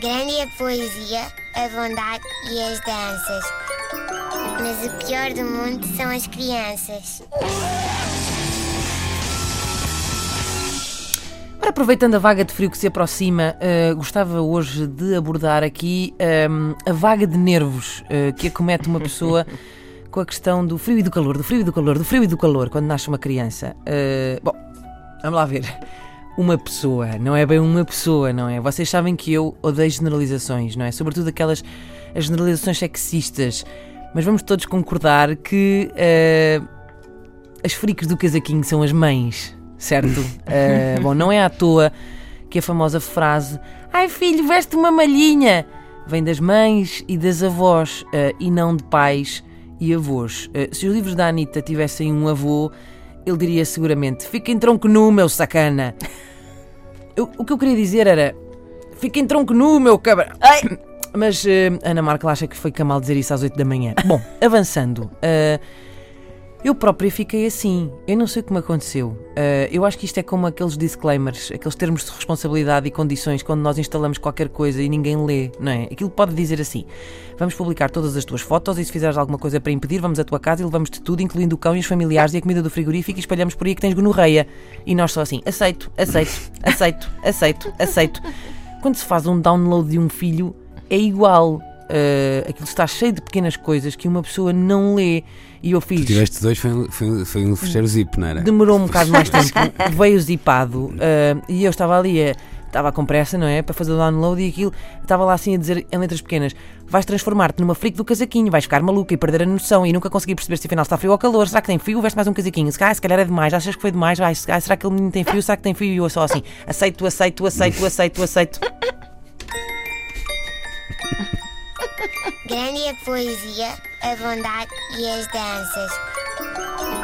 Grande é a poesia, a bondade e as danças. Mas o pior do mundo são as crianças. Ora, aproveitando a vaga de frio que se aproxima, uh, gostava hoje de abordar aqui um, a vaga de nervos uh, que acomete uma pessoa com a questão do frio e do calor, do frio e do calor, do frio e do calor, quando nasce uma criança. Uh, bom, vamos lá ver. Uma pessoa, não é bem uma pessoa, não é? Vocês sabem que eu odeio generalizações, não é? Sobretudo aquelas as generalizações sexistas. Mas vamos todos concordar que as freaks do casaquinho são as mães certo? Uh, bom, não é à toa que a famosa frase Ai filho, veste uma malhinha vem das mães e das avós uh, e não de pais e avós. Uh, se os livros da Anitta tivessem um avô, ele diria seguramente: Fica em tronco nu, meu sacana. Eu, o que eu queria dizer era: Fica em tronco nu, meu cabra. Ai! Mas Ana Marca acha que foi camal dizer isso às 8 da manhã. Bom, avançando. Eu própria fiquei assim. Eu não sei como aconteceu. Uh, eu acho que isto é como aqueles disclaimers, aqueles termos de responsabilidade e condições quando nós instalamos qualquer coisa e ninguém lê, não é? Aquilo pode dizer assim: vamos publicar todas as tuas fotos e se fizeres alguma coisa para impedir, vamos à tua casa e levamos-te tudo, incluindo o cão e os familiares e a comida do frigorífico e espalhamos por aí que tens gonorreia. E nós só assim: aceito, aceito, aceito, aceito, aceito. Quando se faz um download de um filho, é igual. Uh, aquilo está cheio de pequenas coisas que uma pessoa não lê. E eu fiz. Tu tiveste dois, foi, foi, foi um fecheiro zip, não era? Demorou um bocado mais tempo, veio zipado uh, e eu estava ali a. Estava com pressa, não é? Para fazer o download e aquilo. Estava lá assim a dizer em letras pequenas: vais transformar-te numa freak do casaquinho, vais ficar maluca e perder a noção e nunca conseguir perceber se afinal está frio ou calor. Será que tem frio? Veste mais um casaquinho. Se calhar, se calhar é demais. Achas que foi demais? Vai, será que ele menino tem frio? Será que tem frio? E eu só assim: aceito, aceito, aceito, aceito, aceito. Grande é a poesia, a bondade e as danças.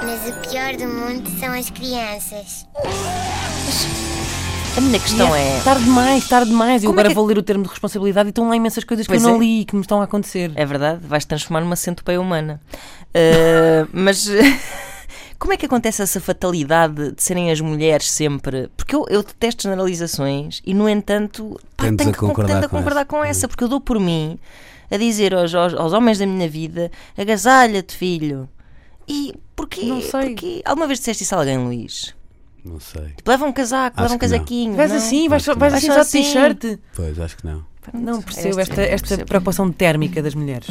Mas o pior do mundo são as crianças. A minha questão é. Tarde demais, tarde demais. Eu agora é que... vou ler o termo de responsabilidade e estão lá imensas coisas pois que eu não é. li e que me estão a acontecer. É verdade, vais transformar numa centopeia humana. Uh, mas. Como é que acontece essa fatalidade de serem as mulheres sempre? Porque eu, eu detesto generalizações e, no entanto, pá, tenho que concordar, com, concordar com, essa, porque eu dou por mim a dizer aos, aos, aos homens da minha vida: agasalha-te, filho. E porquê? Não sei. Porquê? Alguma vez disseste isso a alguém, Luís? Não sei. Tipo, leva um casaco, acho leva um casaquinho. Vais assim, vais, vais assim só de t-shirt. Pois, acho que não. Não percebo esta, esta preocupação térmica das mulheres.